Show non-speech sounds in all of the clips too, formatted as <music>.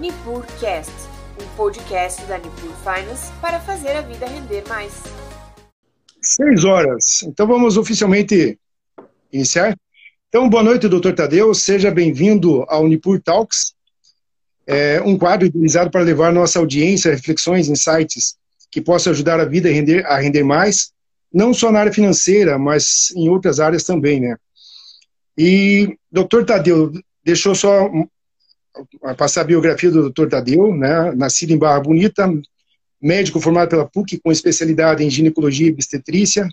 NipurCast, um podcast da Nipur Finance para fazer a vida render mais. Seis horas. Então vamos oficialmente iniciar. Então, boa noite, doutor Tadeu. Seja bem-vindo ao Nipur Talks, é um quadro utilizado para levar nossa audiência a reflexões, insights que possam ajudar a vida a render, a render mais, não só na área financeira, mas em outras áreas também, né? E, doutor Tadeu, deixou só passar a biografia do Dr. Tadeu, né, nascido em Barra Bonita, médico formado pela PUC com especialidade em ginecologia e obstetrícia,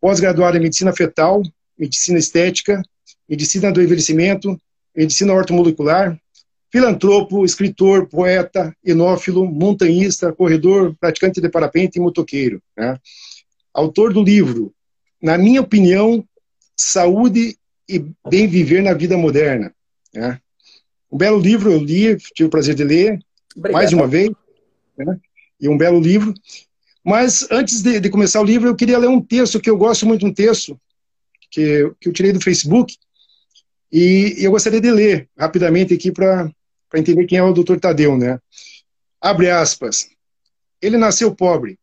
pós-graduado em medicina fetal, medicina estética, medicina do envelhecimento, medicina ortomolecular, filantropo, escritor, poeta, enófilo, montanhista, corredor, praticante de parapente e motoqueiro. Né? Autor do livro, na minha opinião, Saúde e Bem Viver na Vida Moderna. Né? Um belo livro, eu li, tive o prazer de ler, Obrigado. mais uma vez, né? e um belo livro. Mas antes de, de, começar o livro, eu queria ler um texto que eu gosto muito, um texto que, que eu tirei do Facebook, e, e eu gostaria de ler rapidamente aqui para entender quem é o Dr. Tadeu, né? Abre aspas. Ele nasceu pobre,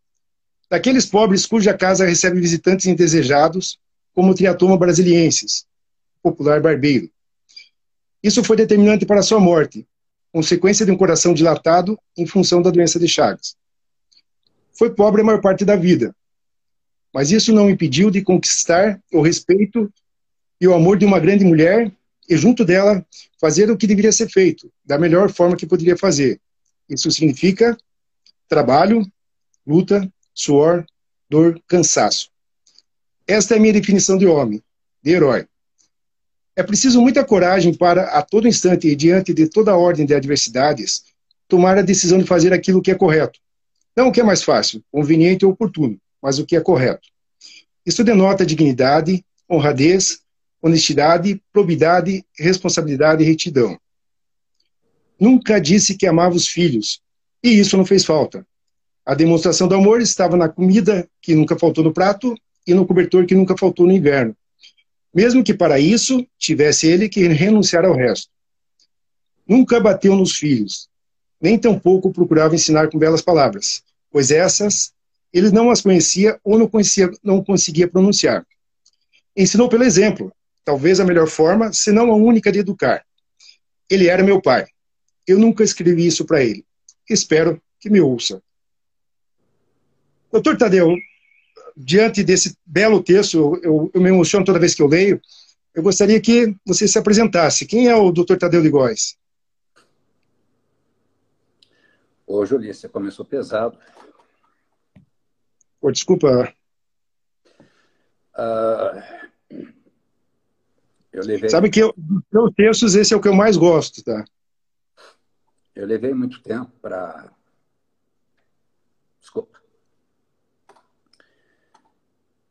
daqueles pobres cuja casa recebe visitantes indesejados, como o triatoma brasiliensis, popular barbeiro. Isso foi determinante para sua morte, consequência de um coração dilatado em função da doença de Chagas. Foi pobre a maior parte da vida, mas isso não impediu de conquistar o respeito e o amor de uma grande mulher e, junto dela, fazer o que deveria ser feito, da melhor forma que poderia fazer. Isso significa trabalho, luta, suor, dor, cansaço. Esta é a minha definição de homem, de herói. É preciso muita coragem para, a todo instante e diante de toda a ordem de adversidades, tomar a decisão de fazer aquilo que é correto. Não o que é mais fácil, conveniente ou oportuno, mas o que é correto. Isso denota dignidade, honradez, honestidade, probidade, responsabilidade e retidão. Nunca disse que amava os filhos, e isso não fez falta. A demonstração do amor estava na comida que nunca faltou no prato e no cobertor que nunca faltou no inverno mesmo que para isso tivesse ele que renunciar ao resto. Nunca bateu nos filhos, nem tampouco procurava ensinar com belas palavras, pois essas ele não as conhecia ou não, conhecia, não conseguia pronunciar. Ensinou pelo exemplo, talvez a melhor forma, se não a única de educar. Ele era meu pai. Eu nunca escrevi isso para ele. Espero que me ouça. Doutor Tadeu, diante desse belo texto, eu, eu, me emociono toda vez que eu leio, eu gostaria que você se apresentasse. Quem é o Dr. Tadeu de Góes? Ô, Julia, você começou pesado. Pô, desculpa. Uh, eu levei... Sabe que dos meus textos, esse é o que eu mais gosto, tá? Eu levei muito tempo para... Desculpa.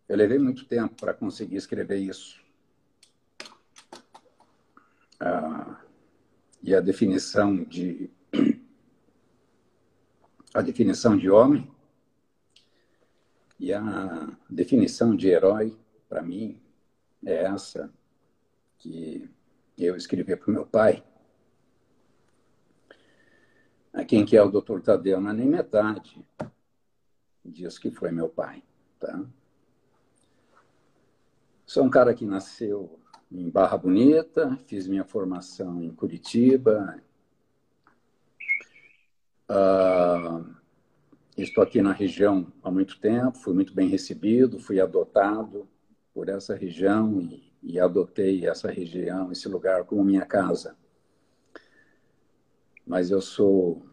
Eu levei muito tempo para conseguir escrever isso. Ah, e a definição de <clears throat> a definição de homem e a definição de herói para mim é essa que eu escrevi para o meu pai. A quem que é o Dr. Tadeu não é nem metade diz que foi meu pai, tá? Sou um cara que nasceu em Barra Bonita, fiz minha formação em Curitiba. Uh, estou aqui na região há muito tempo, fui muito bem recebido, fui adotado por essa região e, e adotei essa região, esse lugar como minha casa. Mas eu sou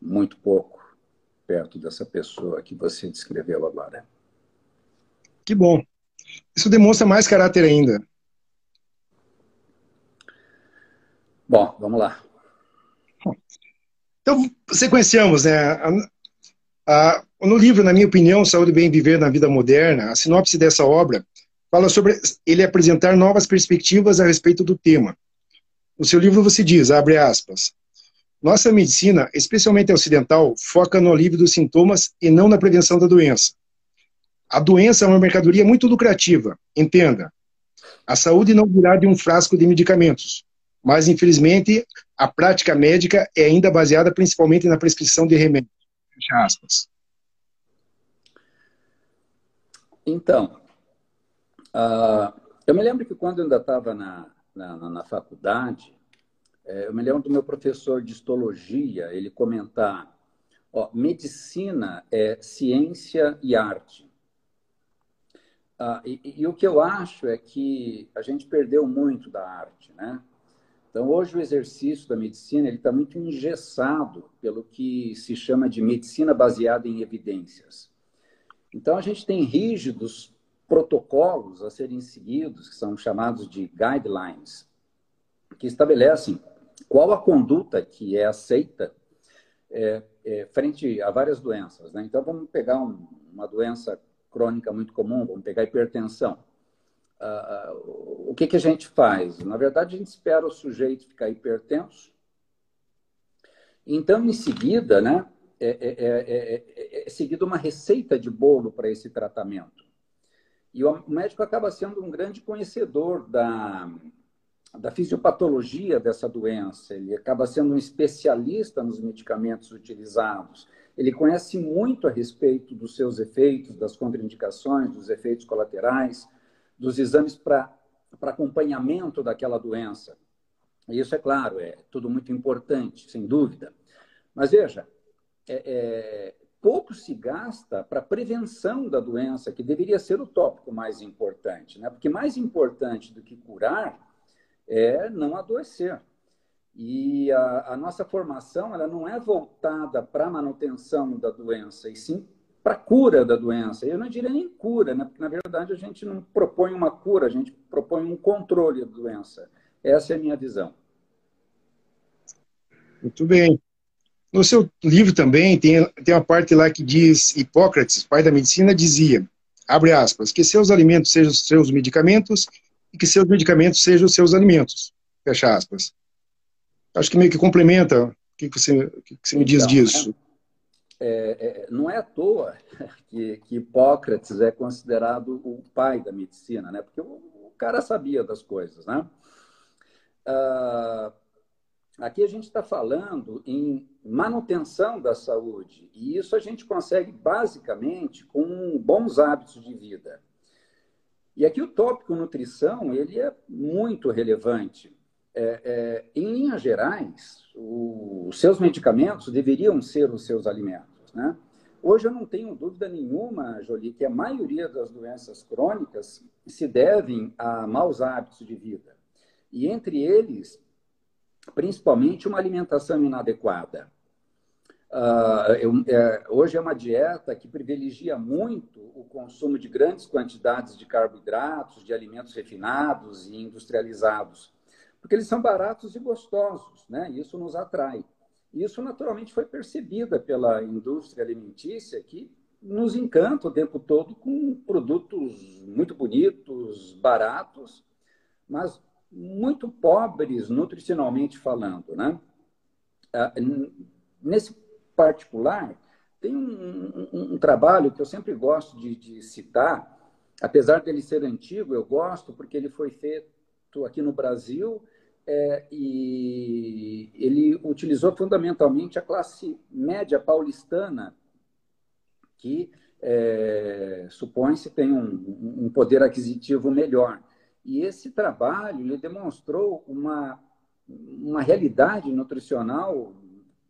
muito pouco perto dessa pessoa que você descreveu agora. Que bom. Isso demonstra mais caráter ainda. Bom, vamos lá. Então, sequenciamos, né? A, a, no livro, na minha opinião, Saúde e Bem Viver na Vida Moderna, a sinopse dessa obra fala sobre ele apresentar novas perspectivas a respeito do tema. No seu livro você diz, abre aspas, nossa medicina, especialmente ocidental, foca no alívio dos sintomas e não na prevenção da doença. A doença é uma mercadoria muito lucrativa, entenda. A saúde não virá de um frasco de medicamentos, mas infelizmente a prática médica é ainda baseada principalmente na prescrição de remédios. Fecha aspas. Então, uh, eu me lembro que quando eu ainda estava na, na, na, faculdade, é, eu me lembro do meu professor de histologia, ele comentar, ó, medicina é ciência e arte. Uh, e, e, o que eu acho é que a gente perdeu muito da arte, né? Então, hoje o exercício da medicina ele está muito engessado pelo que se chama de medicina baseada em evidências. Então, a gente tem rígidos protocolos a serem seguidos, que são chamados de guidelines, que estabelecem qual a conduta que é aceita é, é, frente a várias doenças. Né? Então, vamos pegar um, uma doença crônica muito comum, vamos pegar hipertensão. Uh, o que, que a gente faz? Na verdade, a gente espera o sujeito ficar hipertenso. Então, em seguida, né, é, é, é, é seguida uma receita de bolo para esse tratamento. E o médico acaba sendo um grande conhecedor da, da fisiopatologia dessa doença, ele acaba sendo um especialista nos medicamentos utilizados, ele conhece muito a respeito dos seus efeitos, das contraindicações, dos efeitos colaterais, dos exames para acompanhamento daquela doença. E isso, é claro, é tudo muito importante, sem dúvida. Mas veja, é, é, pouco se gasta para prevenção da doença, que deveria ser o tópico mais importante, né? Porque mais importante do que curar é não adoecer. E a, a nossa formação ela não é voltada para a manutenção da doença, e sim para a cura da doença. Eu não diria nem cura, né? porque na verdade a gente não propõe uma cura, a gente propõe um controle da doença. Essa é a minha visão. Muito bem. No seu livro também tem, tem uma parte lá que diz Hipócrates, pai da medicina, dizia, abre aspas, que seus alimentos sejam seus medicamentos e que seus medicamentos sejam seus alimentos. Fecha aspas. Acho que meio que complementa o que, você, o que você me diz então, disso. Né? é, é, não é à toa <laughs> que, que, Hipócrates é considerado o pai da medicina, né? Porque o, o cara sabia das coisas, né? Ah, aqui a gente está falando em manutenção da saúde e isso a gente consegue basicamente com bons hábitos de vida. E aqui o tópico nutrição ele é muito relevante. É, é, em linhas gerais, o, os seus medicamentos deveriam ser os seus alimentos. Né? Hoje eu não tenho dúvida nenhuma, Jolie, que a maioria das doenças crônicas se devem a maus hábitos de vida. E entre eles, principalmente uma alimentação inadequada. Uh, eu, é, hoje é uma dieta que privilegia muito o consumo de grandes quantidades de carboidratos, de alimentos refinados e industrializados, porque eles são baratos e gostosos, né? Isso nos atrai. Isso naturalmente foi percebida pela indústria alimentícia que nos encanta o tempo todo com produtos muito bonitos, baratos, mas muito pobres nutricionalmente falando, né? Ah, nesse particular, tem um, um, um trabalho que eu sempre gosto de, de citar, apesar dele ser antigo, eu gosto porque ele foi feito aqui no Brasil é, e ele utilizou fundamentalmente a classe média paulistana, que é, supõe-se tem um, um, poder aquisitivo melhor. E esse trabalho ele demonstrou uma, uma realidade nutricional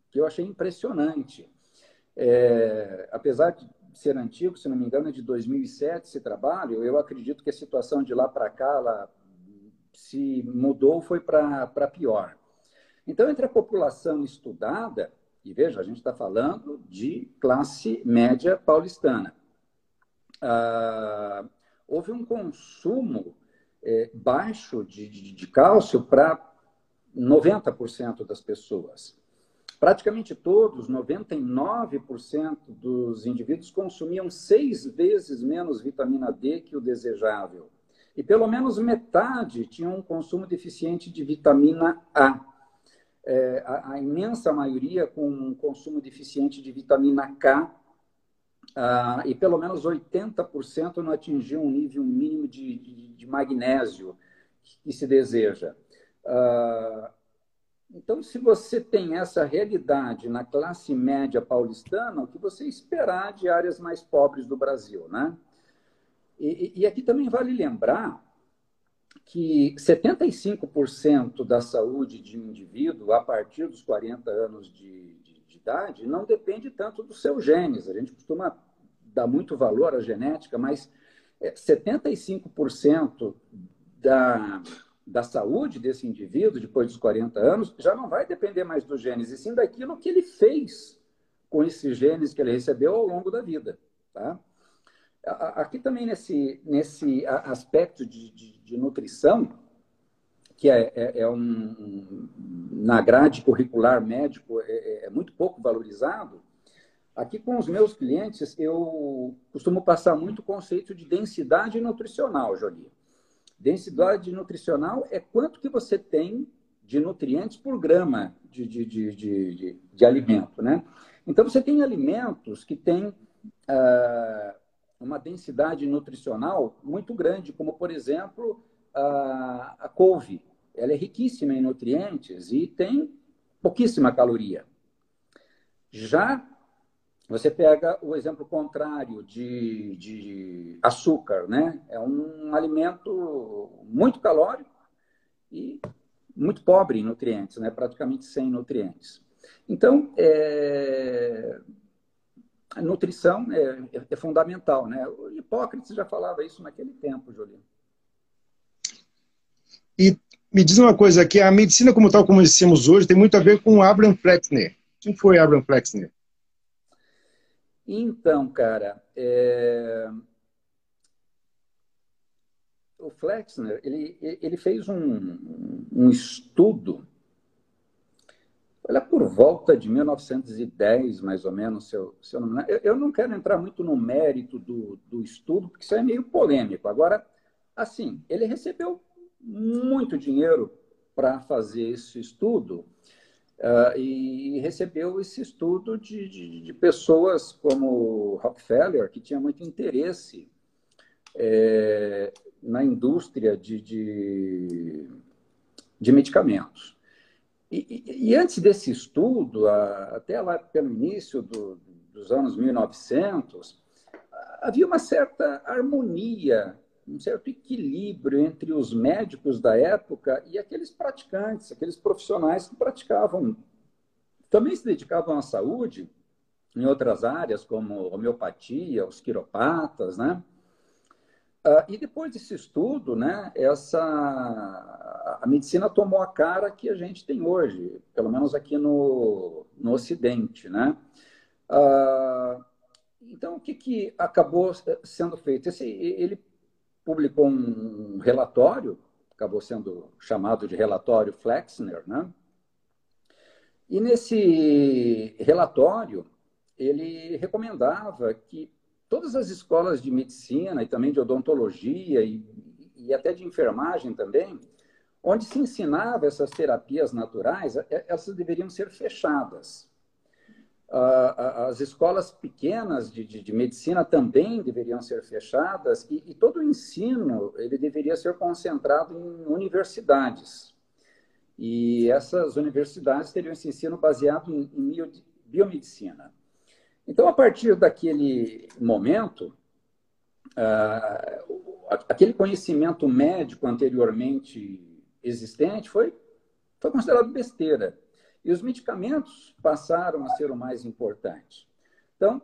que eu achei impressionante. É, apesar de ser antigo, se não me engano, é de 2007 esse trabalho, eu acredito que a situação de lá para cá ela se mudou foi para pior. Então, entre a população estudada, e veja, a gente está falando de classe média paulistana, ah, houve um consumo é, baixo de, de, de cálcio para 90% das pessoas. Praticamente todos, 99% dos indivíduos consumiam seis vezes menos vitamina D que o desejável e pelo menos metade tinham um consumo deficiente de vitamina A. É, a, a, imensa maioria com um consumo deficiente de vitamina K ah, e pelo menos 80% não atingiam um nível mínimo de, de, de magnésio que se deseja. Uh, então, se você tem essa realidade na classe média paulistana, o que você esperar de áreas mais pobres do Brasil, né? E, e aqui também vale lembrar que 75% da saúde de um indivíduo a partir dos 40 anos de, de, de idade não depende tanto dos seus genes. A gente costuma dar muito valor à genética, mas 75% é, da, da saúde desse indivíduo, depois dos 40 anos, já não vai depender mais dos genes, e sim daquilo que ele fez com esses genes que ele recebeu ao longo da vida. Tá? Aqui também nesse, nesse aspecto de, de, de nutrição, que é, é, é um, na grade curricular médico é, é, muito pouco valorizado, aqui com os meus clientes eu costumo passar muito o conceito de densidade nutricional, Jolie. Densidade nutricional é quanto que você tem de nutrientes por grama de, de, de, de, de alimento, né? Então, você tem alimentos que têm ah, uma densidade nutricional muito grande, como, por exemplo, a, a couve. Ela é riquíssima em nutrientes e tem pouquíssima caloria. Já você pega o exemplo contrário de, de açúcar, né? É um alimento muito calórico e muito pobre em nutrientes, né? praticamente sem nutrientes. Então, é... a nutrição é, é, é, fundamental. Né? O Hipócrates já falava isso naquele tempo, Jolino. E me diz uma coisa aqui, a medicina como tal, como conhecemos hoje, tem muito a ver com Abraham Flexner. Quem foi Abraham Flexner? Então, cara, é... o Flexner ele, ele fez um, um estudo, olha, por volta de 1910, mais ou menos, se eu, se eu, não, eu, eu não quero entrar muito no mérito do, do estudo, porque isso é meio polêmico. Agora, assim, ele recebeu muito dinheiro para fazer esse estudo, Uh, e recebeu esse estudo de, de, de, pessoas como Rockefeller, que tinha muito interesse é, na indústria de, de, de medicamentos. E, e, antes desse estudo, até lá pelo início do, dos anos 1900, havia uma certa harmonia um certo equilíbrio entre os médicos da época e aqueles praticantes, aqueles profissionais que praticavam, também se dedicavam à saúde em outras áreas, como homeopatia, os quiropatas, né? Uh, e depois desse estudo, né, essa, a medicina tomou a cara que a gente tem hoje, pelo menos aqui no, no Ocidente. Né? Uh, então, o que, que acabou sendo feito? Esse, ele publicou um relatório, acabou sendo chamado de relatório Flexner, né? E nesse relatório, ele recomendava que todas as escolas de medicina e também de odontologia e, e até de enfermagem também, onde se ensinava essas terapias naturais, elas deveriam ser fechadas as escolas pequenas de, de, de, medicina também deveriam ser fechadas e, e, todo o ensino ele deveria ser concentrado em universidades. E essas universidades teriam esse ensino baseado em, em biomedicina. Então, a partir daquele momento, uh, aquele conhecimento médico anteriormente existente foi, foi considerado besteira. E os medicamentos passaram a ser o mais importante. Então,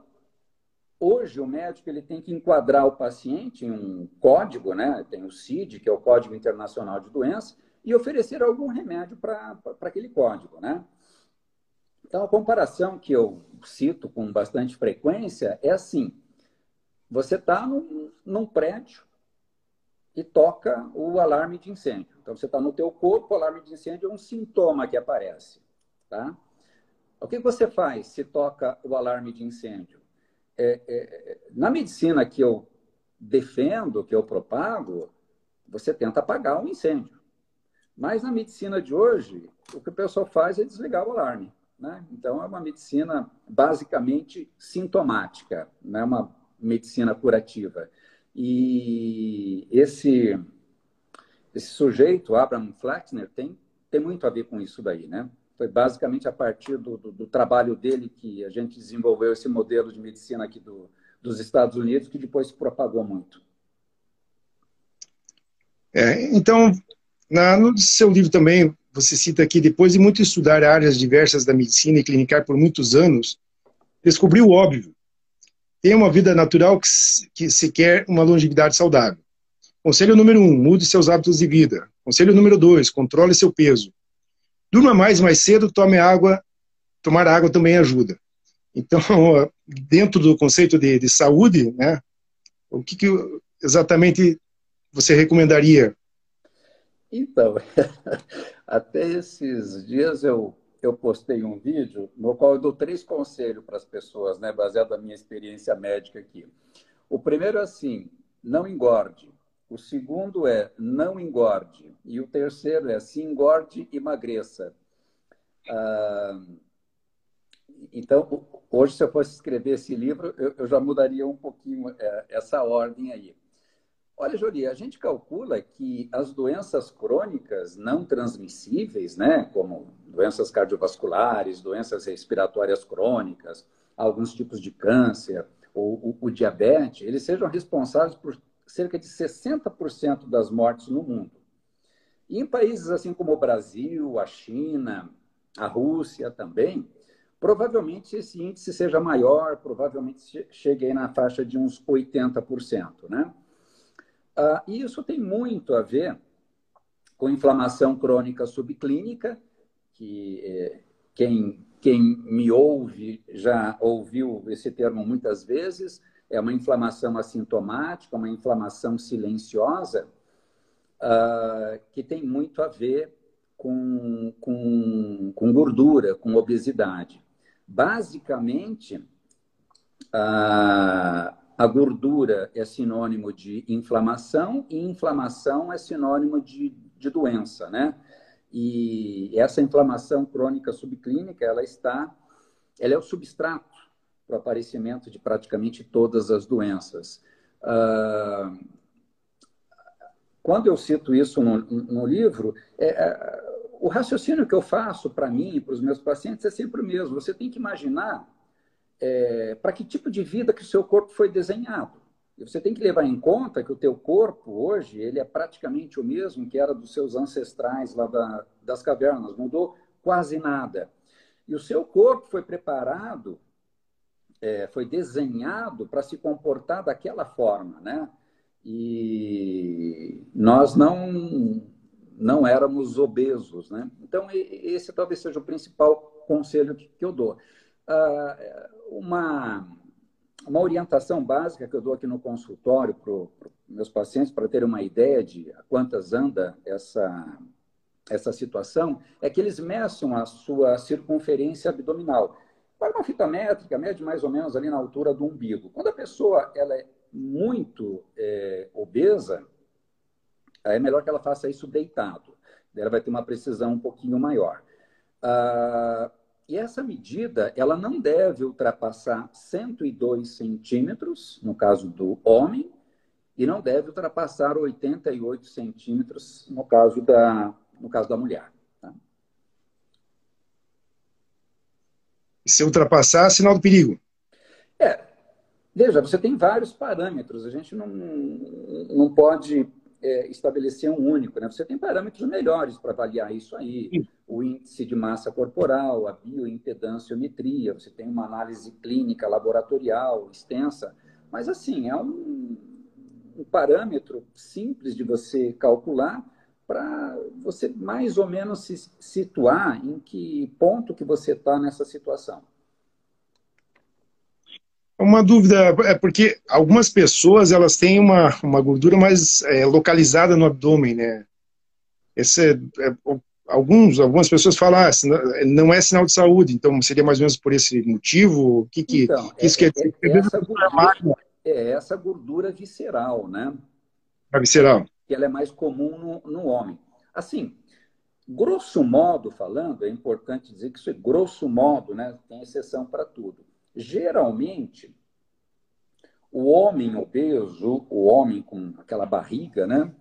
hoje o médico ele tem que enquadrar o paciente em um código, né? Tem o CID, que é o Código Internacional de Doença, e oferecer algum remédio para aquele código, né? Então, a comparação que eu cito com bastante frequência é assim: você está num, num prédio e toca o alarme de incêndio. Então, você está no teu corpo, o alarme de incêndio é um sintoma que aparece. Tá? O que você faz se toca o alarme de incêndio? É, é, na medicina que eu defendo, que eu propago, você tenta apagar um incêndio. Mas na medicina de hoje, o que o pessoal faz é desligar o alarme. Né? Então, é uma medicina basicamente sintomática, não é uma medicina curativa. E esse, esse sujeito, Abraham Flexner, tem tem muito a ver com isso daí, né? Foi basicamente a partir do, do, do trabalho dele que a gente desenvolveu esse modelo de medicina aqui do, dos Estados Unidos, que depois se propagou muito. É, então, na, no seu livro também, você cita que depois de muito estudar áreas diversas da medicina e clinicar por muitos anos, descobriu o óbvio. Tenha uma vida natural que, que se quer uma longevidade saudável. Conselho número um, mude seus hábitos de vida. Conselho número dois, controle seu peso. Durma mais mais cedo, tome água. Tomar água também ajuda. Então, <laughs> dentro do conceito de, de saúde, né, o que, que exatamente você recomendaria? Então, <laughs> até esses dias eu, eu postei um vídeo no qual eu dou três conselhos para as pessoas, né, baseado na minha experiência médica aqui. O primeiro é assim, não engorde. O segundo é não engorde. E o terceiro é se engorde, emagreça. Ah, então, hoje, se eu fosse escrever esse livro, eu, eu já mudaria um pouquinho é, essa ordem aí. Olha, Jolie, a gente calcula que as doenças crônicas não transmissíveis, né, como doenças cardiovasculares, doenças respiratórias crônicas, alguns tipos de câncer, ou o, o diabetes, eles sejam responsáveis por cerca de 60% das mortes no mundo. E em países assim como o Brasil, a China, a Rússia também, Provavelmente esse índice seja maior, provavelmente chegue na faixa de uns 80%. Né? Ah, e isso tem muito a ver com inflamação crônica subclínica, que eh, quem, quem me ouve já ouviu esse termo muitas vezes, é uma inflamação assintomática, uma inflamação silenciosa, ah, que tem muito a ver com, com, com gordura, com obesidade. Basicamente, a, a gordura é sinônimo de inflamação e inflamação é sinônimo de, de doença, né? E essa inflamação crônica subclínica, ela está, ela é o substrato para o aparecimento de praticamente todas as doenças. Uh, quando eu cito isso no, no livro, é, é o raciocínio que eu faço para mim e para os meus pacientes é sempre o mesmo. Você tem que imaginar é, para que tipo de vida que o seu corpo foi desenhado. E você tem que levar em conta que o teu corpo hoje ele é praticamente o mesmo que era dos seus ancestrais lá da, das cavernas, mudou quase nada. E o seu corpo foi preparado, é, foi desenhado para se comportar daquela forma, né? E nós não não éramos obesos. Né? Então, esse talvez seja o principal conselho que, eu dou. Ah, uma, uma orientação básica que eu dou aqui no consultório para os meus pacientes, para terem uma ideia de quantas anda essa, essa situação, é que eles meçam a sua circunferência abdominal. Para uma fita métrica, mede mais ou menos ali na altura do umbigo. Quando a pessoa ela é muito é, obesa, é melhor que ela faça isso deitado. Ela vai ter uma precisão um pouquinho maior. Ah, e essa medida, ela não deve ultrapassar 102 centímetros, no caso do homem, e não deve ultrapassar 88 centímetros, no caso da, no caso da mulher. Tá? Se ultrapassar, sinal do perigo. É. Veja, você tem vários parâmetros. A gente não, não pode é, estabelecer um único. Né? Você tem parâmetros melhores para avaliar isso aí. O índice de massa corporal, a bioimpedanciometria, você tem uma análise clínica laboratorial extensa. Mas, assim, é um, um parâmetro simples de você calcular para você mais ou menos se situar em que ponto que você está nessa situação. Uma dúvida, é porque algumas pessoas elas têm uma, uma gordura mais é, localizada no abdômen, né? Esse é, é, alguns, algumas pessoas falam, ah, não é sinal de saúde, então seria mais ou menos por esse motivo? O que, que, então, que isso é, quer dizer? É, essa gordura, é essa gordura visceral, né? A visceral. Que ela é mais comum no, no homem. Assim, grosso modo falando, é importante dizer que isso é grosso modo, né? Tem exceção para tudo Geralmente, o homem obeso, o homem com aquela barriga, né?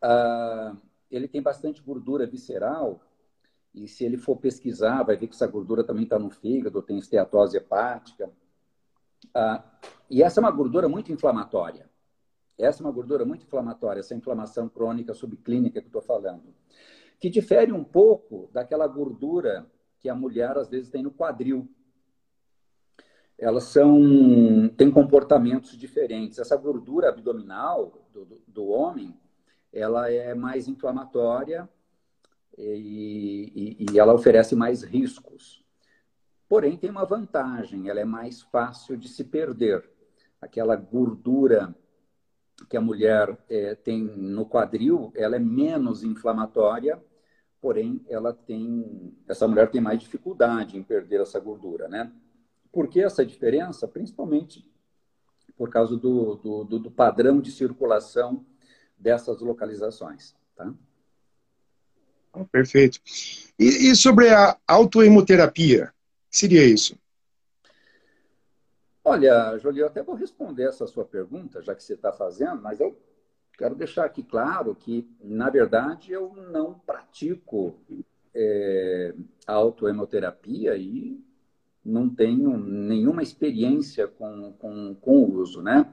Ah, ele tem bastante gordura visceral e se ele for pesquisar, vai ver que essa gordura também está no fígado, tem esteatose hepática. Ah, e essa é uma gordura muito inflamatória. Essa é uma gordura muito inflamatória, essa inflamação crônica subclínica que eu estou falando. Que difere um pouco daquela gordura que a mulher às vezes tem no quadril. Elas são têm comportamentos diferentes. Essa gordura abdominal do, do, do homem, ela é mais inflamatória e, e, e ela oferece mais riscos. Porém, tem uma vantagem, ela é mais fácil de se perder. Aquela gordura que a mulher é, tem no quadril, ela é menos inflamatória, porém, ela tem, essa mulher tem mais dificuldade em perder essa gordura, né? Por que essa diferença? Principalmente por causa do, do, do padrão de circulação dessas localizações, tá? Ah, perfeito. E, e sobre a autoemoterapia, seria isso? Olha, Jolie, eu até vou responder essa sua pergunta, já que você está fazendo, mas eu quero deixar aqui claro que, na verdade, eu não pratico é, autoemoterapia e não tenho nenhuma experiência com, com, com o uso, né?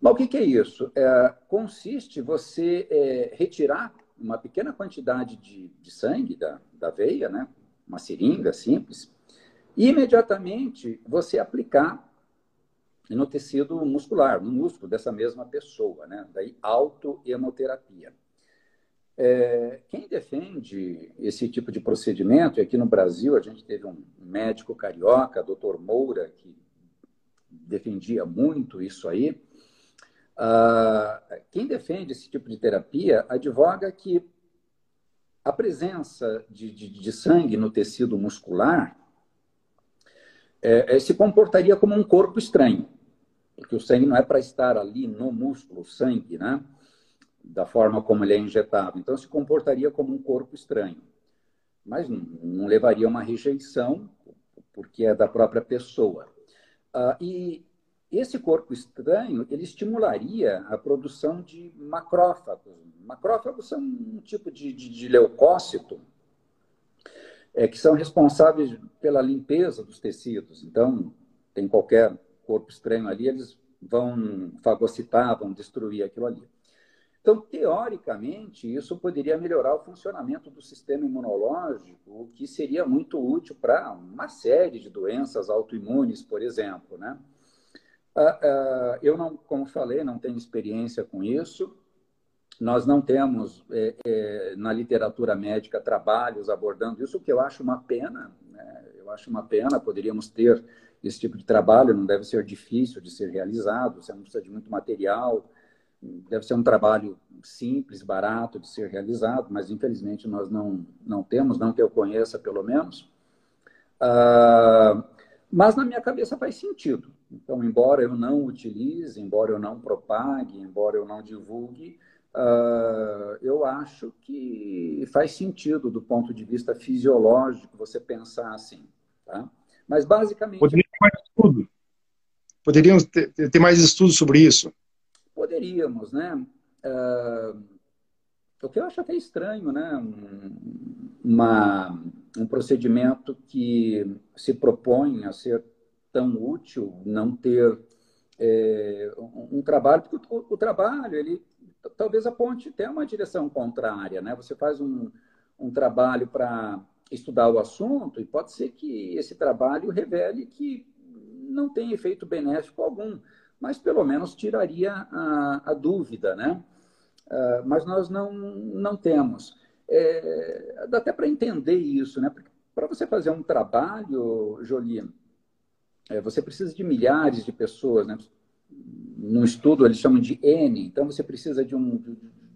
Mas o que, que é isso? É, consiste você é, retirar uma pequena quantidade de, de sangue da, da veia, né? uma seringa simples, e imediatamente você aplicar no tecido muscular, no músculo dessa mesma pessoa, né? daí autohemoterapia. É, quem defende esse tipo de procedimento, e aqui no Brasil a gente teve um médico carioca, doutor Moura, que defendia muito isso aí, ah, quem defende esse tipo de terapia advoga que a presença de, de, de sangue no tecido muscular é, é, se comportaria como um corpo estranho, porque o sangue não é para estar ali no músculo, o sangue, né? Da forma como ele é injetado. Então, se comportaria como um corpo estranho. Mas não, não levaria a uma rejeição, porque é da própria pessoa. Ah, e esse corpo estranho, ele estimularia a produção de macrófagos. Macrófagos são um tipo de, de, de leucócito é, que são responsáveis pela limpeza dos tecidos. Então, tem qualquer corpo estranho ali, eles vão fagocitar, vão destruir aquilo ali. Então, teoricamente, isso poderia melhorar o funcionamento do sistema imunológico, o que seria muito útil para uma série de doenças autoimunes, por exemplo, né? Ah, ah, eu não, como falei, não tenho experiência com isso. Nós não temos é, é, na literatura médica trabalhos abordando isso, o que eu acho uma pena. Né? Eu acho uma pena. Poderíamos ter esse tipo de trabalho. Não deve ser difícil de ser realizado. Você não precisa de muito material. Deve ser um trabalho simples, barato de ser realizado, mas infelizmente nós não não temos, não que eu conheça, pelo menos. Ah, mas na minha cabeça faz sentido. Então, embora eu não utilize, embora eu não propague, embora eu não divulgue, uh, eu acho que faz sentido do ponto de vista fisiológico você pensar assim. Tá? Mas basicamente. Poderia ter mais estudo. Poderíamos ter, ter mais estudos sobre isso. Poderíamos, né? Uh, o que eu acho até estranho, né? Uma, um procedimento que se propõe a ser tão útil, não ter é, um, um, trabalho, porque o, o, trabalho, ele talvez aponte até uma direção contrária, né? Você faz um, um trabalho para estudar o assunto e pode ser que esse trabalho revele que não tem efeito benéfico algum, mas pelo menos tiraria a, a dúvida, né? Uh, mas nós não, não temos. É, dá até para entender isso, né? Para você fazer um trabalho, Jolie, é, você precisa de milhares de pessoas, né? Num estudo eles chamam de N, então você precisa de um,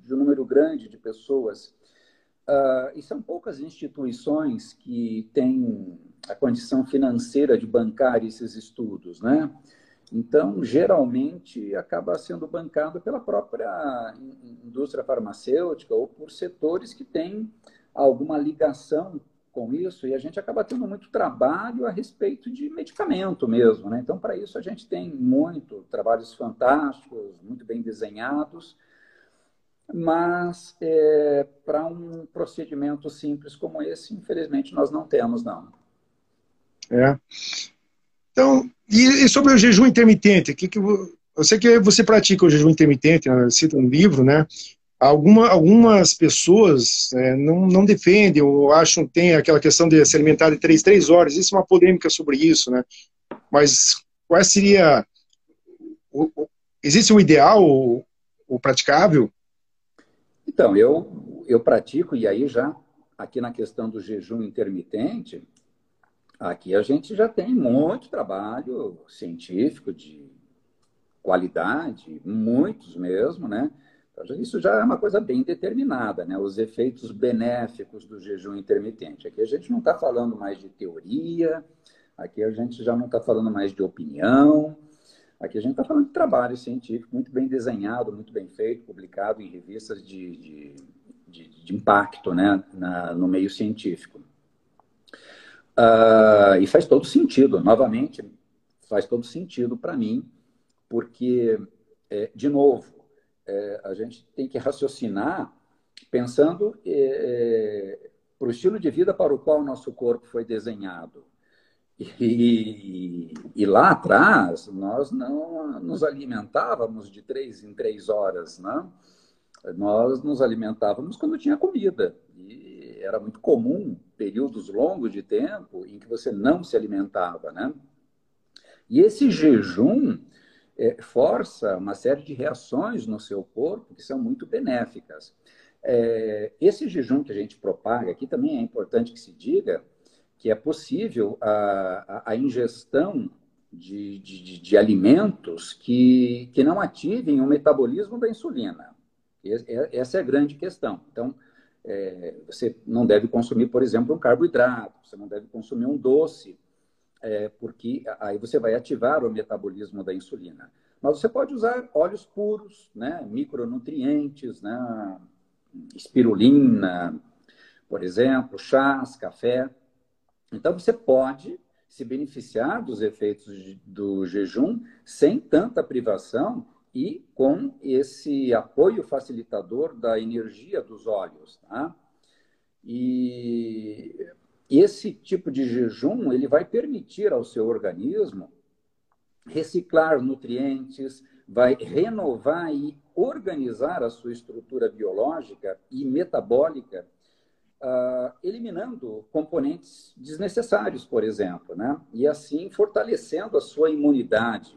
de um número grande de pessoas. Uh, e são poucas instituições que têm a condição financeira de bancar esses estudos, né? Então, geralmente, acaba sendo bancado pela própria indústria farmacêutica ou por setores que têm alguma ligação com isso, e a gente acaba tendo muito trabalho a respeito de medicamento mesmo. Né? Então, para isso, a gente tem muito trabalhos fantásticos, muito bem desenhados, mas é, para um procedimento simples como esse, infelizmente, nós não temos, não. É. Então, e, sobre o jejum intermitente? Que que, eu sei que você pratica o jejum intermitente, cita um livro, né? Alguma, algumas pessoas é, não, não defendem ou acham tem aquela questão de se alimentar de três, três horas. Isso é uma polêmica sobre isso, né? Mas qual seria... O, o, existe o ideal, o, o praticável? Então, eu, eu pratico, e aí já, aqui na questão do jejum intermitente, aqui a gente já tem muito trabalho científico de qualidade, muitos mesmo, né? Então, isso já é uma coisa bem determinada, né? Os efeitos benéficos do jejum intermitente. Aqui a gente não está falando mais de teoria, aqui a gente já não está falando mais de opinião, aqui a gente está falando de trabalho científico muito bem desenhado, muito bem feito, publicado em revistas de, de, de, de impacto né? Na, no meio científico. Uh, e faz todo sentido, novamente, faz todo sentido para mim, porque, é, de novo, é, a gente tem que raciocinar pensando é, é para o estilo de vida para o qual o nosso corpo foi desenhado. E, e, lá atrás, nós não nos alimentávamos de três em três horas, né? Nós nos alimentávamos quando tinha comida. E era muito comum períodos longos de tempo em que você não se alimentava, né? E esse jejum é, força uma série de reações no seu corpo que são muito benéficas. É, esse jejum que a gente propaga aqui também é importante que se diga que é possível a, a, a ingestão de, de, de, alimentos que, que não ativem o metabolismo da insulina. Essa é a grande questão. Então, é, você não deve consumir, por exemplo, um carboidrato, você não deve consumir um doce, é, porque aí você vai ativar o metabolismo da insulina. Mas você pode usar óleos puros, né, micronutrientes, né, espirulina, por exemplo, chás, café. Então você pode se beneficiar dos efeitos do jejum sem tanta privação e com esse apoio facilitador da energia dos óleos. Tá? E esse tipo de jejum ele vai permitir ao seu organismo reciclar nutrientes, vai renovar e organizar a sua estrutura biológica e metabólica, uh, eliminando componentes desnecessários, por exemplo, né? e assim fortalecendo a sua imunidade.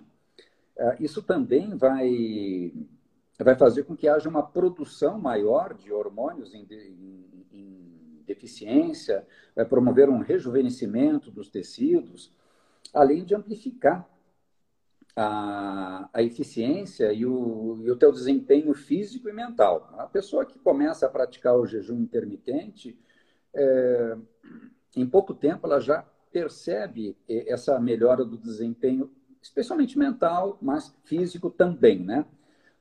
Uh, isso também vai, vai fazer com que haja uma produção maior de hormônios em, em deficiência, vai promover um rejuvenescimento dos tecidos, além de amplificar a, a eficiência e o, e o teu desempenho físico e mental. A pessoa que começa a praticar o jejum intermitente, é, em pouco tempo ela já percebe essa melhora do desempenho, especialmente mental, mas físico também, né?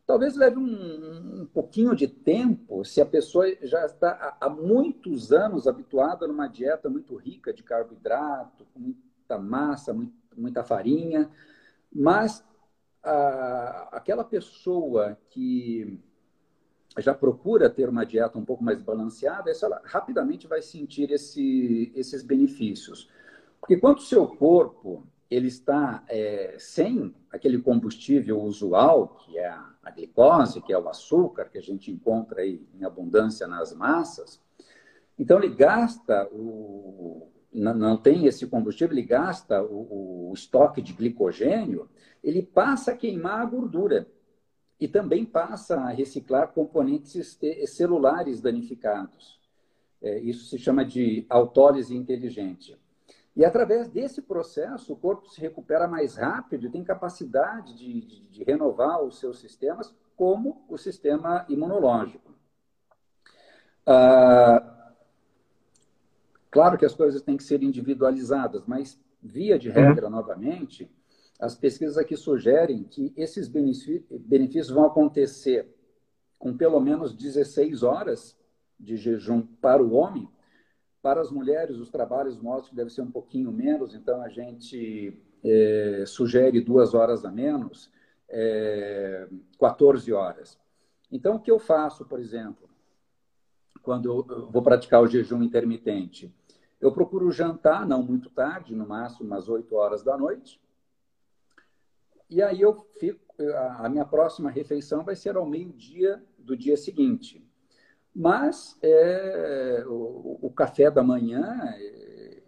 Talvez leve um, um, pouquinho de tempo se a pessoa já está há, muitos anos habituada numa dieta muito rica de carboidrato, com muita massa, muito, muita farinha, mas a, aquela pessoa que já procura ter uma dieta um pouco mais balanceada, ela rapidamente vai sentir esse, esses benefícios. Porque quando o seu corpo ele está é, sem aquele combustível usual, que é a, glicose, que é o açúcar que a gente encontra aí em abundância nas massas, então ele gasta o não, não tem esse combustível, ele gasta o, o estoque de glicogênio, ele passa a queimar a gordura e também passa a reciclar componentes celulares danificados. É, isso se chama de autólise inteligente. E através desse processo, o corpo se recupera mais rápido e tem capacidade de, de, de renovar os seus sistemas, como o sistema imunológico. Ah, claro que as coisas têm que ser individualizadas, mas, via de regra, uhum. novamente, as pesquisas aqui sugerem que esses benefícios vão acontecer com pelo menos 16 horas de jejum para o homem para as mulheres, os trabalhos mostram que deve ser um pouquinho menos, então a gente é, sugere duas horas a menos, é, 14 horas. Então, o que eu faço, por exemplo, quando eu vou praticar o jejum intermitente? Eu procuro jantar, não muito tarde, no máximo umas 8 horas da noite. E aí eu fico, a minha próxima refeição vai ser ao meio-dia do dia seguinte. Mas é, o, o, café da manhã,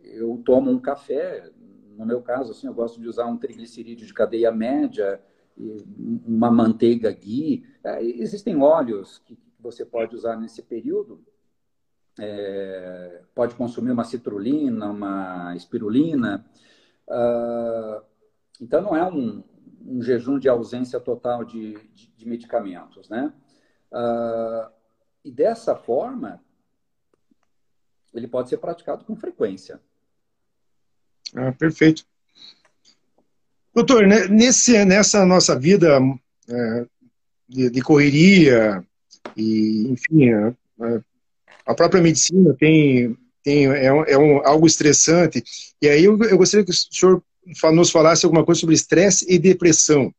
eu tomo um café, no meu caso, assim, eu gosto de usar um triglicerídeo de cadeia média, uma manteiga ghee. É, existem óleos que você pode usar nesse período. É, pode consumir uma citrulina, uma espirulina. Uh, então, não é um, um, jejum de ausência total de, de, de medicamentos, né? Uh, e dessa forma, ele pode ser praticado com frequência. Ah, perfeito. Doutor, né, nesse, nessa nossa vida é, de, de, correria, e, enfim, a, a, própria medicina tem, tem é, um, é um, algo estressante. E aí eu, eu gostaria que o senhor nos falasse alguma coisa sobre estresse e depressão.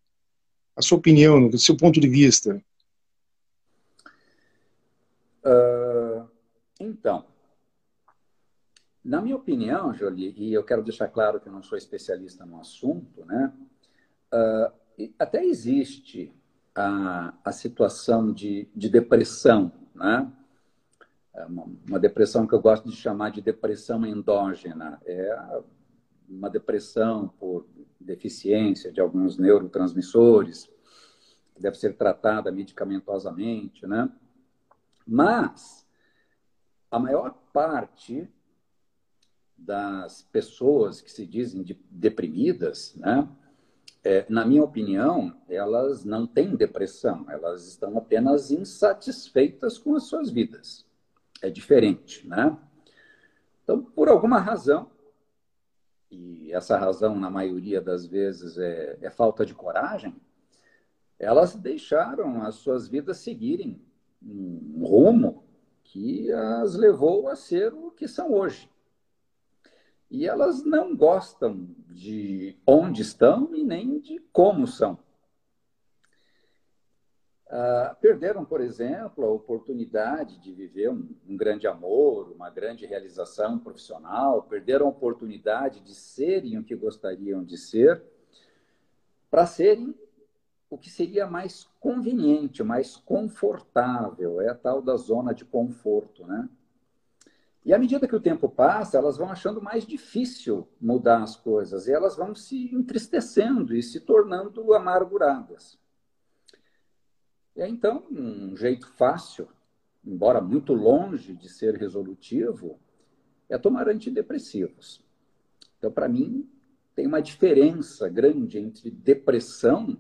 A sua opinião, do seu ponto de vista. Uh, então, na minha opinião, Jolie, e eu quero deixar claro que eu não sou especialista no assunto, né? Uh, até existe a, a situação de, de depressão, né? É uma, depressão que eu gosto de chamar de depressão endógena. É uma depressão por deficiência de alguns neurotransmissores, que deve ser tratada medicamentosamente, né? Mas a maior parte das pessoas que se dizem de, deprimidas, né? É, na minha opinião, elas não têm depressão, elas estão apenas insatisfeitas com as suas vidas. É diferente, né? Então, por alguma razão, e essa razão, na maioria das vezes, é, é falta de coragem, elas deixaram as suas vidas seguirem um rumo que as levou a ser o que são hoje. E elas não gostam de onde estão e nem de como são. Uh, perderam, por exemplo, a oportunidade de viver um, um, grande amor, uma grande realização profissional, perderam a oportunidade de serem o que gostariam de ser, para serem o que seria mais conveniente, mais confortável, é a tal da zona de conforto, né? E à medida que o tempo passa, elas vão achando mais difícil mudar as coisas e elas vão se entristecendo e se tornando amarguradas. Aí, então, um jeito fácil, embora muito longe de ser resolutivo, é tomar antidepressivos. Então, para mim, tem uma diferença grande entre depressão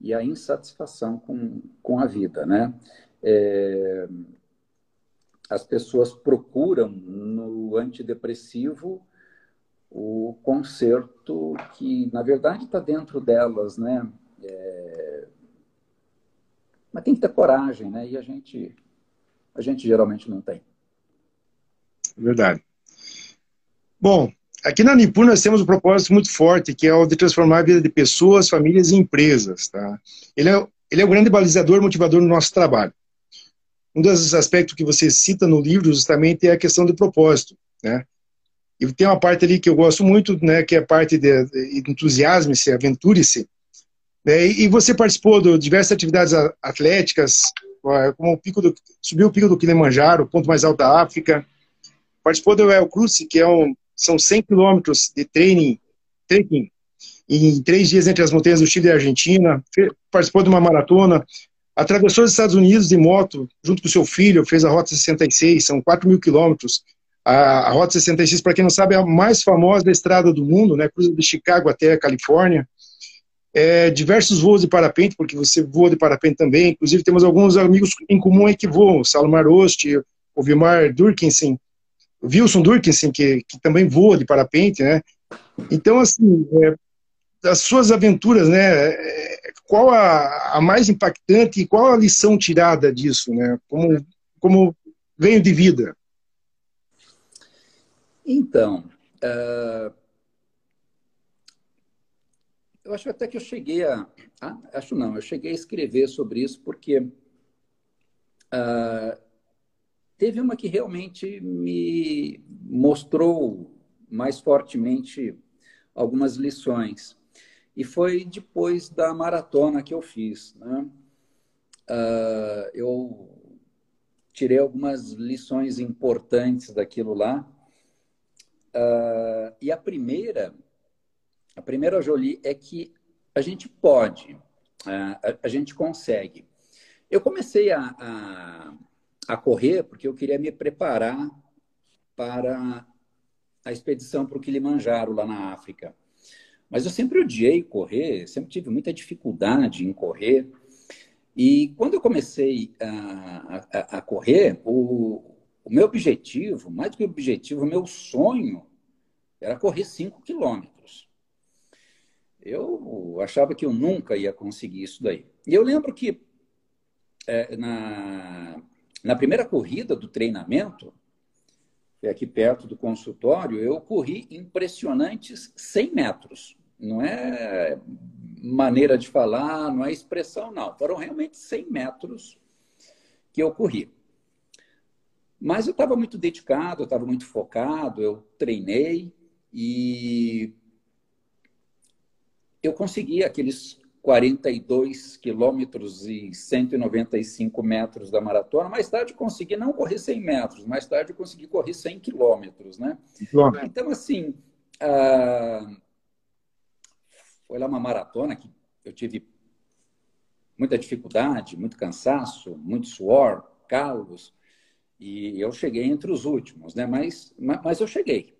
e a insatisfação com, com a vida, né? É, as pessoas procuram no antidepressivo o conserto que, na verdade, está dentro delas, né? É... Mas tem que ter coragem, né? E a gente, a gente geralmente não tem. Verdade. Bom, Aqui na Nipur nós temos um propósito muito forte, que é o de transformar a vida de pessoas, famílias e empresas. Tá? Ele, é, ele é o grande balizador, motivador do nosso trabalho. Um dos aspectos que você cita no livro justamente é a questão do propósito. Né? E tem uma parte ali que eu gosto muito, né, que é a parte de, de entusiasme-se, aventure-se. Né? E, e você participou de diversas atividades atléticas, como o pico do, subiu o pico do Kilimanjaro, o ponto mais alto da África. Participou do El Cruce, que é um são 100 quilômetros de training, trekking, em três dias entre as montanhas do Chile e Argentina, participou de uma maratona, atravessou os Estados Unidos de moto, junto com seu filho, fez a Rota 66, são 4 mil quilômetros. A, a Rota 66, para quem não sabe, é a mais famosa estrada do mundo, né, cruza de Chicago até a Califórnia. É, diversos voos de parapente, porque você voa de parapente também, inclusive temos alguns amigos em comum aí que voam, Salomar Ost, o Vilmar Durkinson, Wilson Durkinson, que, que também voa de parapente, né? Então, assim, é, as suas aventuras, né? É, qual a, a, mais impactante e qual a lição tirada disso, né? Como, como venho de vida? Então, uh, eu acho até que eu cheguei a, a, acho não, eu cheguei a escrever sobre isso porque uh, teve uma que realmente me mostrou mais fortemente algumas lições. E foi depois da maratona que eu fiz. Né? Uh, eu tirei algumas lições importantes daquilo lá. Uh, e a primeira, a primeira, Jolie, é que a gente pode, uh, a, a, gente consegue. Eu comecei a, a, a correr porque eu queria me preparar para a expedição para o Kilimanjaro, lá na África. Mas eu sempre odiei correr, sempre tive muita dificuldade em correr. E quando eu comecei a, a, a correr, o, o, meu objetivo, mais do que objetivo, o meu sonho era correr 5 quilômetros. Eu achava que eu nunca ia conseguir isso daí. E eu lembro que é, na, na primeira corrida do treinamento, aqui perto do consultório, eu corri impressionantes 100 metros. Não é maneira de falar, não é expressão, não. Foram realmente 100 metros que eu corri. Mas eu estava muito dedicado, eu estava muito focado, eu treinei e eu consegui aqueles 42 quilômetros e 195 metros da maratona. Mais tarde consegui não correr 100 metros, mais tarde consegui correr 100 quilômetros, né? Então, assim, ah, foi lá uma maratona que eu tive muita dificuldade, muito cansaço, muito suor, calos, e eu cheguei entre os últimos, né? Mas, mas eu cheguei.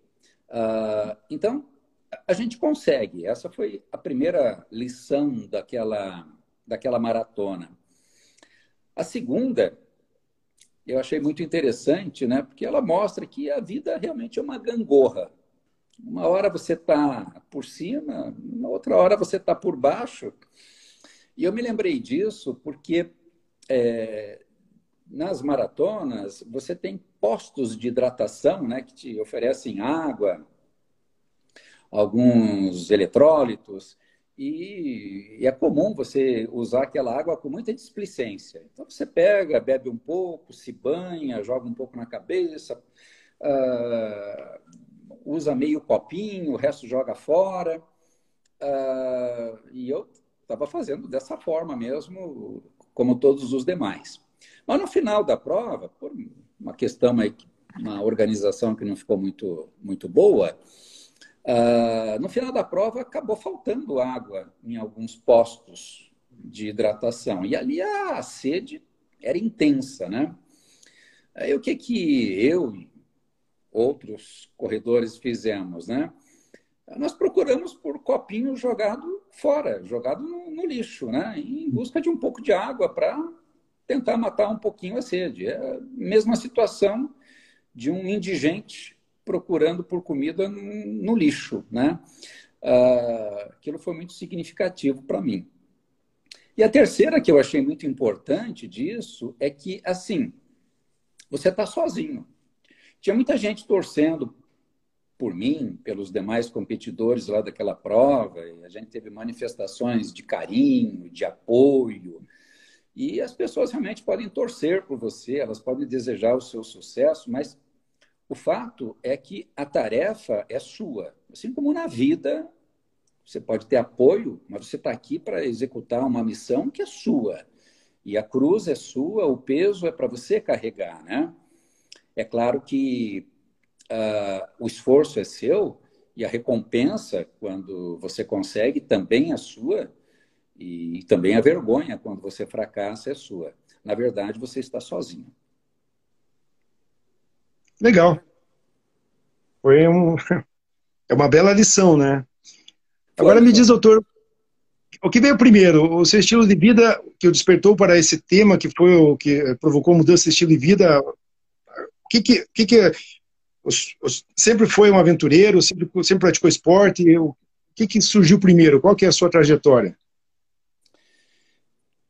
Uh, então, a gente consegue. Essa foi a primeira lição daquela, daquela maratona. A segunda, eu achei muito interessante, né? Porque ela mostra que a vida realmente é uma gangorra. Uma hora você está por cima, uma outra hora você está por baixo. E eu me lembrei disso porque é, nas maratonas você tem postos de hidratação, né, que te oferecem água, alguns eletrólitos, e, é comum você usar aquela água com muita displicência. Então você pega, bebe um pouco, se banha, joga um pouco na cabeça, uh, usa meio copinho, o resto joga fora. Uh, e eu estava fazendo dessa forma mesmo, como todos os demais. Mas no final da prova, por uma questão aí, uma organização que não ficou muito, muito boa, uh, no final da prova acabou faltando água em alguns postos de hidratação. E ali a sede era intensa, né? Aí o que que eu outros corredores fizemos, né? Nós procuramos por copinho jogado fora, jogado no, no lixo, né? Em busca de um pouco de água para tentar matar um pouquinho a sede. É a mesma situação de um indigente procurando por comida no, no lixo, né? Uh, aquilo foi muito significativo para mim. E a terceira que eu achei muito importante disso é que, assim, você está sozinho. Tinha muita gente torcendo por mim, pelos demais competidores lá daquela prova, e a gente teve manifestações de carinho, de apoio. E as pessoas realmente podem torcer por você, elas podem desejar o seu sucesso, mas o fato é que a tarefa é sua. Assim como na vida, você pode ter apoio, mas você está aqui para executar uma missão que é sua. E a cruz é sua, o peso é para você carregar, né? É claro que uh, o esforço é seu e a recompensa, quando você consegue, também é sua, e também a vergonha, quando você fracassa, é sua. Na verdade, você está sozinho. Legal. Foi um, <laughs> é uma bela lição, né? Agora me diz, doutor, o que veio primeiro? O seu estilo de vida que o despertou para esse tema, que foi o que provocou mudança de estilo de vida, que que, que, que os, os, sempre foi um aventureiro, sempre, sempre praticou esporte? O que, que surgiu primeiro? Qual que é a sua trajetória?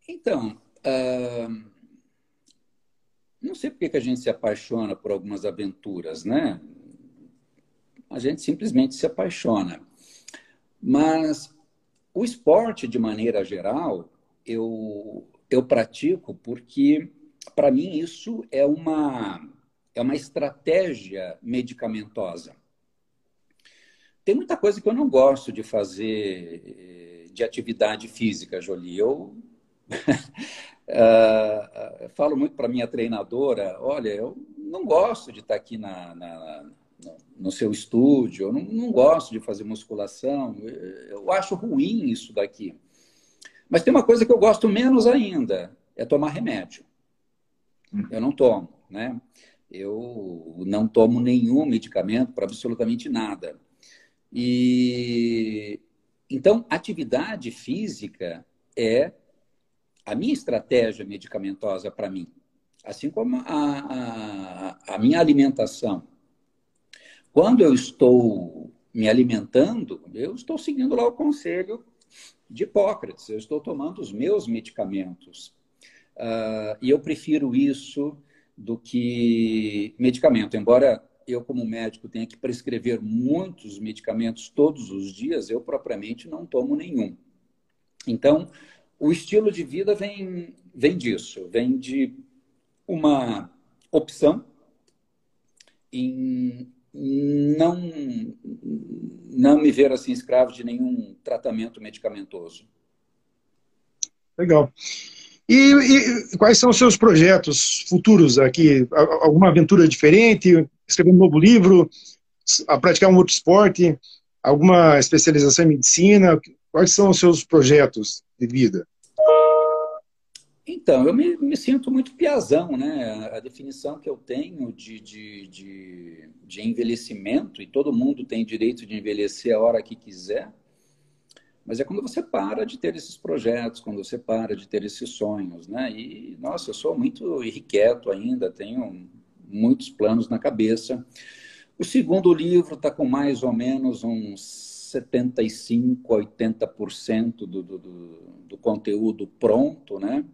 Então, uh, não sei por que a gente se apaixona por algumas aventuras, né? A gente simplesmente se apaixona. Mas o esporte, de maneira geral, eu, eu pratico porque para mim, isso é uma, é uma estratégia medicamentosa. Tem muita coisa que eu não gosto de fazer de atividade física, Jolie. Eu <laughs> uh, falo muito para minha treinadora: olha, eu não gosto de estar aqui na, na no seu estúdio, eu não, não, gosto de fazer musculação, eu acho ruim isso daqui. Mas tem uma coisa que eu gosto menos ainda, é tomar remédio. Eu não tomo, né? Eu não tomo nenhum medicamento para absolutamente nada. E então, atividade física é a minha estratégia medicamentosa para mim, assim como a, a, a minha alimentação. Quando eu estou me alimentando, eu estou seguindo lá o conselho de Hipócrates, eu estou tomando os meus medicamentos. Uh, e eu prefiro isso do que medicamento. Embora eu, como médico, tenha que prescrever muitos medicamentos todos os dias, eu propriamente não tomo nenhum. Então, o estilo de vida vem, vem disso, vem de uma opção em não, não me ver assim escravo de nenhum tratamento medicamentoso. Legal. E, e, quais são os seus projetos futuros aqui? Alguma aventura diferente? Escrever um novo livro? A praticar um outro esporte? Alguma especialização em medicina? Quais são os seus projetos de vida? Então, eu me, me sinto muito piazão, né? A definição que eu tenho de, de, de, de envelhecimento, e todo mundo tem direito de envelhecer a hora que quiser, mas é quando você para de ter esses projetos, quando você para de ter esses sonhos, né? E, nossa, eu sou muito irrequieto ainda, tenho muitos planos na cabeça. O segundo livro está com mais ou menos uns 75%, 80% do, do, do, do conteúdo pronto, né?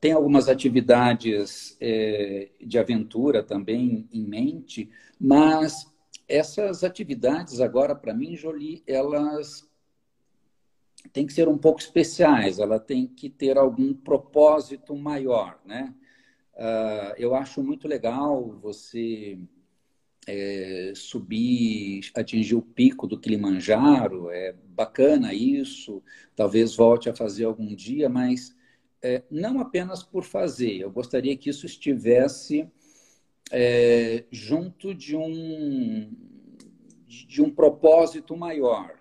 Tem algumas atividades é, de aventura também em mente, mas essas atividades agora, para mim, Jolie, elas têm que ser um pouco especiais, ela tem que ter algum propósito maior, né? Uh, eu acho muito legal você é, subir, atingir o pico do Kilimanjaro, é bacana isso, talvez volte a fazer algum dia, mas é, não apenas por fazer, eu gostaria que isso estivesse é, junto de um, de um propósito maior.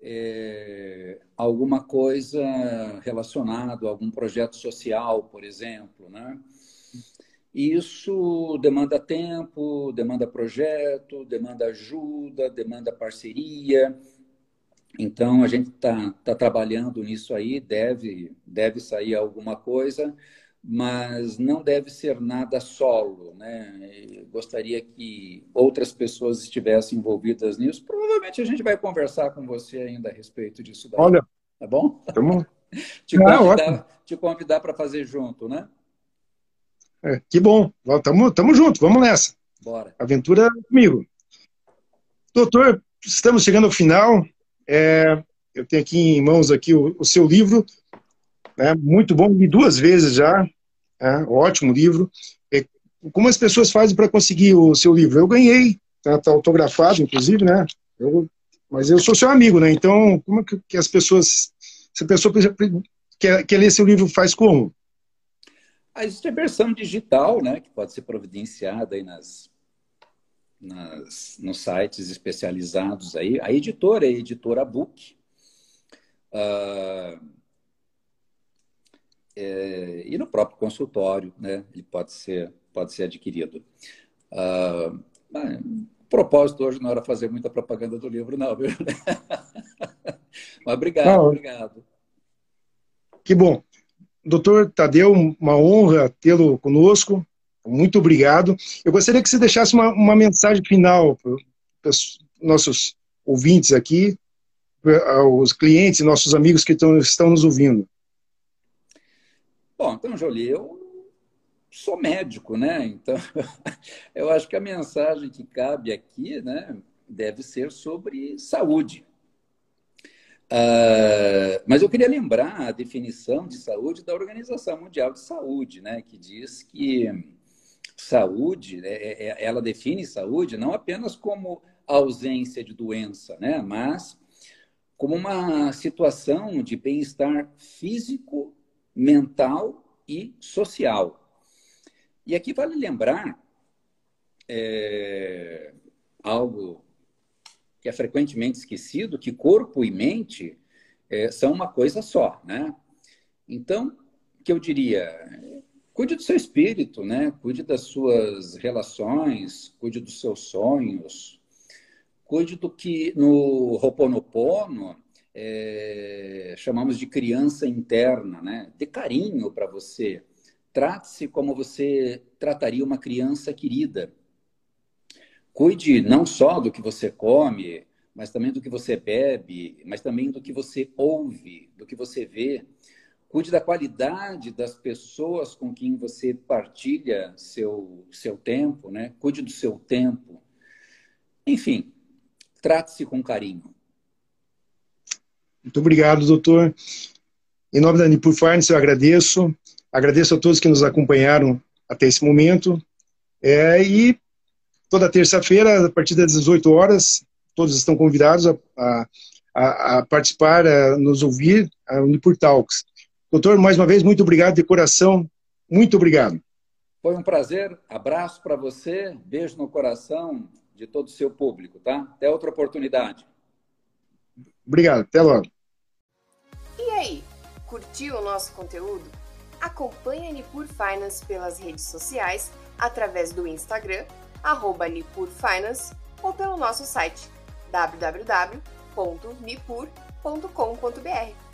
É, alguma coisa relacionada a algum projeto social, por exemplo, né? Isso demanda tempo, demanda projeto, demanda ajuda, demanda parceria. Então, a gente está tá trabalhando nisso aí, deve, deve sair alguma coisa, mas não deve ser nada solo. Né? Eu gostaria que outras pessoas estivessem envolvidas nisso. Provavelmente a gente vai conversar com você ainda a respeito disso. Daí. Olha, tá bom? Tamo... <laughs> te convidar, te convidar para fazer junto, né? É, que bom, tamo, tamo junto, vamos nessa. Bora. Aventura comigo. Doutor, estamos chegando ao final. É, eu tenho aqui em mãos aqui o, o seu livro, né, muito bom, li duas vezes já, é, ótimo livro. É, como as pessoas fazem para conseguir o seu livro? Eu ganhei, está tá autografado, inclusive, né? Eu, mas eu sou seu amigo, né? Então, como é que, que as pessoas, se a pessoa quer, quer ler seu livro, faz como? Ah, existe a versão digital, né, que pode ser providenciada aí nas, nas, nos sites especializados aí. A editora é a editora Book. Uh, é, e no próprio consultório, né, ele pode ser, pode ser adquirido. Uh, o propósito hoje não era fazer muita propaganda do livro, não, viu? <laughs> Mas obrigado, não. obrigado. Que bom. Doutor Tadeu, uma honra tê-lo conosco. Muito obrigado. Eu gostaria que você deixasse uma, uma mensagem final para os nossos ouvintes aqui, aos clientes, nossos amigos que estão, estão nos ouvindo. Bom, então, Jolie, eu sou médico, né? Então, <laughs> eu acho que a mensagem que cabe aqui, né, deve ser sobre saúde. Uh, mas eu queria lembrar a definição de saúde da Organização Mundial de Saúde, né, que diz que saúde, né, é, é, ela define saúde não apenas como ausência de doença, né, mas como uma situação de bem-estar físico, mental e social. E aqui vale lembrar é, algo que é frequentemente esquecido, que corpo e mente é, são uma coisa só, né? Então, que eu diria? Cuide do seu espírito, né? Cuide das suas relações, cuide dos seus sonhos, cuide do que no Ho'oponopono é, chamamos de criança interna, né? Dê carinho para você. Trate-se como você trataria uma criança querida. Cuide não só do que você come, mas também do que você bebe, mas também do que você ouve, do que você vê. Cuide da qualidade das pessoas com quem você partilha seu, seu tempo, né? Cuide do seu tempo. Enfim, trate-se com carinho. Muito obrigado, doutor. Em nome da Nipur Finance, eu agradeço. Agradeço a todos que nos acompanharam até esse momento. É, e toda terça-feira, a partir das 18 horas, todos estão convidados a, a, a participar, a nos ouvir, a Unipur Talks. Doutor, mais uma vez, muito obrigado de coração. Muito obrigado. Foi um prazer. Abraço para você. Beijo no coração de todo o seu público, tá? Até outra oportunidade. Obrigado. Até logo. E aí, curtiu o nosso conteúdo? Acompanhe a Nipur Finance pelas redes sociais, através do Instagram, arroba Nipur Finance, ou pelo nosso site www.nipur.com.br.